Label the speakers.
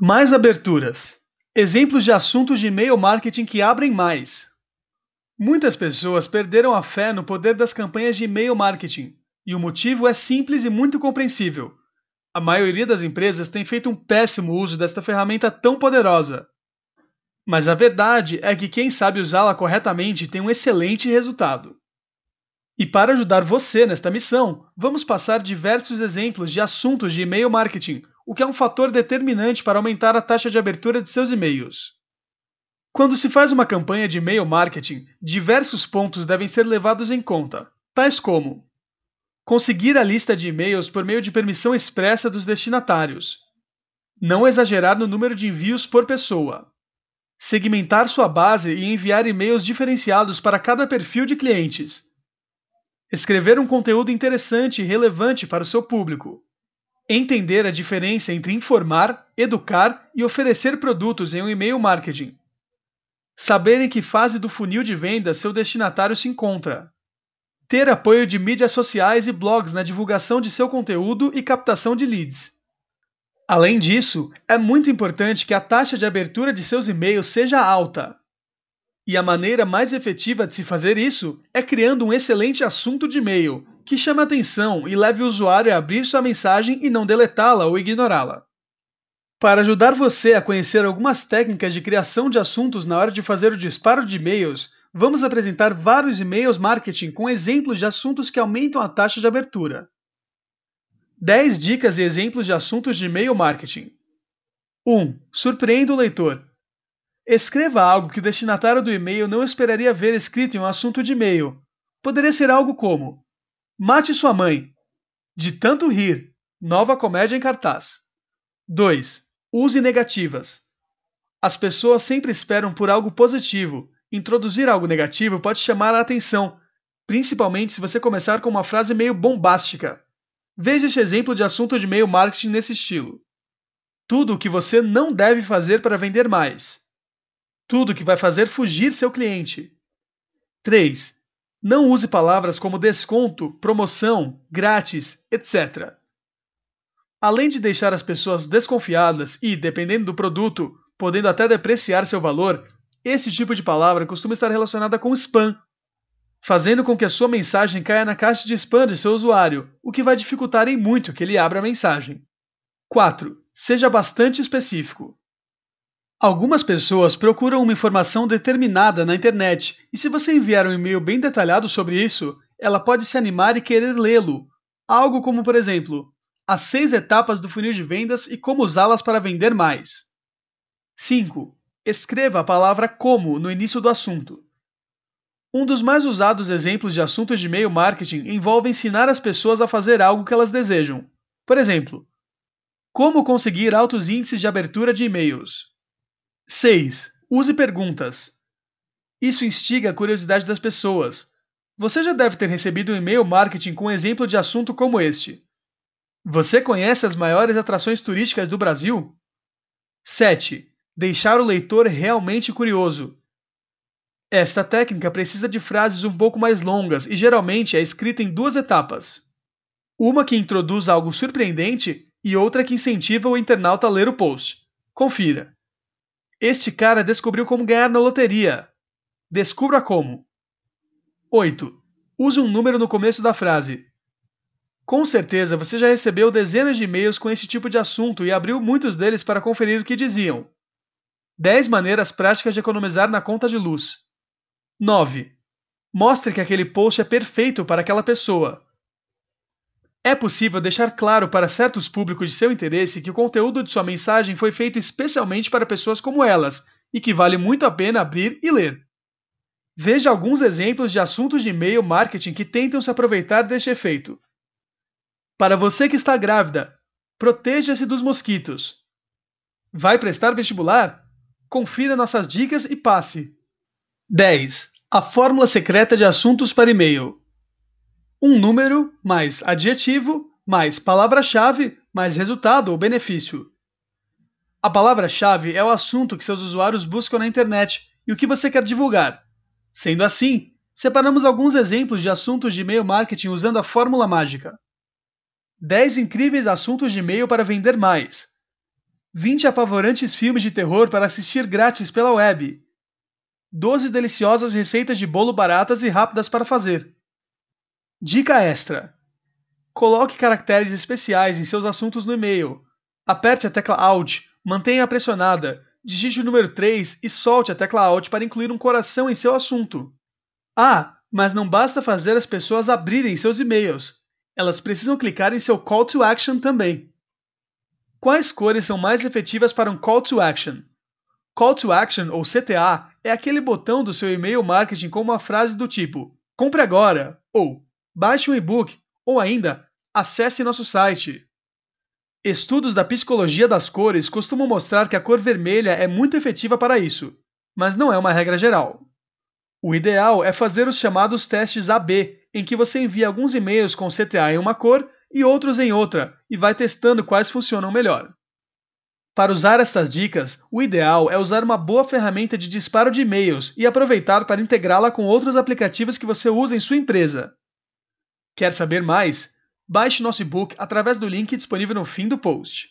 Speaker 1: Mais aberturas. Exemplos de assuntos de e-mail marketing que abrem mais. Muitas pessoas perderam a fé no poder das campanhas de e-mail marketing, e o motivo é simples e muito compreensível. A maioria das empresas tem feito um péssimo uso desta ferramenta tão poderosa. Mas a verdade é que quem sabe usá-la corretamente tem um excelente resultado. E para ajudar você nesta missão, vamos passar diversos exemplos de assuntos de e-mail marketing, o que é um fator determinante para aumentar a taxa de abertura de seus e-mails. Quando se faz uma campanha de e-mail marketing, diversos pontos devem ser levados em conta, tais como conseguir a lista de e-mails por meio de permissão expressa dos destinatários, não exagerar no número de envios por pessoa, segmentar sua base e enviar e-mails diferenciados para cada perfil de clientes, escrever um conteúdo interessante e relevante para o seu público, entender a diferença entre informar, educar e oferecer produtos em um e-mail marketing, saber em que fase do funil de venda seu destinatário se encontra, ter apoio de mídias sociais e blogs na divulgação de seu conteúdo e captação de leads. Além disso, é muito importante que a taxa de abertura de seus e-mails seja alta. E a maneira mais efetiva de se fazer isso é criando um excelente assunto de e-mail, que chame atenção e leve o usuário a abrir sua mensagem e não deletá-la ou ignorá-la. Para ajudar você a conhecer algumas técnicas de criação de assuntos na hora de fazer o disparo de e-mails, vamos apresentar vários e-mails marketing com exemplos de assuntos que aumentam a taxa de abertura. 10 dicas e exemplos de assuntos de e-mail marketing. 1. Surpreenda o leitor. Escreva algo que o destinatário do e-mail não esperaria ver escrito em um assunto de e-mail. Poderia ser algo como: Mate sua mãe. De tanto rir. Nova comédia em cartaz. 2. Use negativas. As pessoas sempre esperam por algo positivo. Introduzir algo negativo pode chamar a atenção, principalmente se você começar com uma frase meio bombástica. Veja este exemplo de assunto de e-mail marketing nesse estilo. Tudo o que você não deve fazer para vender mais. Tudo que vai fazer fugir seu cliente. 3. Não use palavras como desconto, promoção, grátis, etc. Além de deixar as pessoas desconfiadas e, dependendo do produto, podendo até depreciar seu valor, esse tipo de palavra costuma estar relacionada com spam, fazendo com que a sua mensagem caia na caixa de spam de seu usuário, o que vai dificultar em muito que ele abra a mensagem. 4. Seja bastante específico. Algumas pessoas procuram uma informação determinada na internet, e se você enviar um e-mail bem detalhado sobre isso, ela pode se animar e querer lê-lo. Algo como, por exemplo, as seis etapas do funil de vendas e como usá-las para vender mais. 5. Escreva a palavra como no início do assunto. Um dos mais usados exemplos de assuntos de e-mail marketing envolve ensinar as pessoas a fazer algo que elas desejam. Por exemplo, como conseguir altos índices de abertura de e-mails. 6. Use perguntas. Isso instiga a curiosidade das pessoas. Você já deve ter recebido um e-mail marketing com um exemplo de assunto como este. Você conhece as maiores atrações turísticas do Brasil? 7. Deixar o leitor realmente curioso. Esta técnica precisa de frases um pouco mais longas e geralmente é escrita em duas etapas. Uma que introduz algo surpreendente e outra que incentiva o internauta a ler o post. Confira. Este cara descobriu como ganhar na loteria. Descubra como. 8. Use um número no começo da frase. Com certeza você já recebeu dezenas de e-mails com esse tipo de assunto e abriu muitos deles para conferir o que diziam. 10 maneiras práticas de economizar na conta de luz. 9. Mostre que aquele post é perfeito para aquela pessoa. É possível deixar claro para certos públicos de seu interesse que o conteúdo de sua mensagem foi feito especialmente para pessoas como elas e que vale muito a pena abrir e ler. Veja alguns exemplos de assuntos de e-mail marketing que tentam se aproveitar deste efeito. Para você que está grávida, proteja-se dos mosquitos. Vai prestar vestibular? Confira nossas dicas e passe. 10. A fórmula secreta de assuntos para e-mail um número mais adjetivo mais palavra-chave mais resultado ou benefício. A palavra-chave é o assunto que seus usuários buscam na internet e o que você quer divulgar. Sendo assim, separamos alguns exemplos de assuntos de e-mail marketing usando a fórmula mágica. 10 incríveis assuntos de e-mail para vender mais. 20 apavorantes filmes de terror para assistir grátis pela web, 12 deliciosas receitas de bolo baratas e rápidas para fazer. Dica extra: Coloque caracteres especiais em seus assuntos no e-mail. Aperte a tecla Alt, mantenha-a pressionada, digite o número 3 e solte a tecla Alt para incluir um coração em seu assunto. Ah, mas não basta fazer as pessoas abrirem seus e-mails. Elas precisam clicar em seu Call to Action também. Quais cores são mais efetivas para um Call to Action? Call to Action, ou CTA, é aquele botão do seu e-mail marketing com uma frase do tipo: Compre agora, ou Baixe um e-book, ou ainda acesse nosso site. Estudos da psicologia das cores costumam mostrar que a cor vermelha é muito efetiva para isso, mas não é uma regra geral. O ideal é fazer os chamados testes AB, em que você envia alguns e-mails com CTA em uma cor e outros em outra, e vai testando quais funcionam melhor. Para usar estas dicas, o ideal é usar uma boa ferramenta de disparo de e-mails e aproveitar para integrá-la com outros aplicativos que você usa em sua empresa. Quer saber mais? Baixe nosso e-book através do link disponível no fim do post.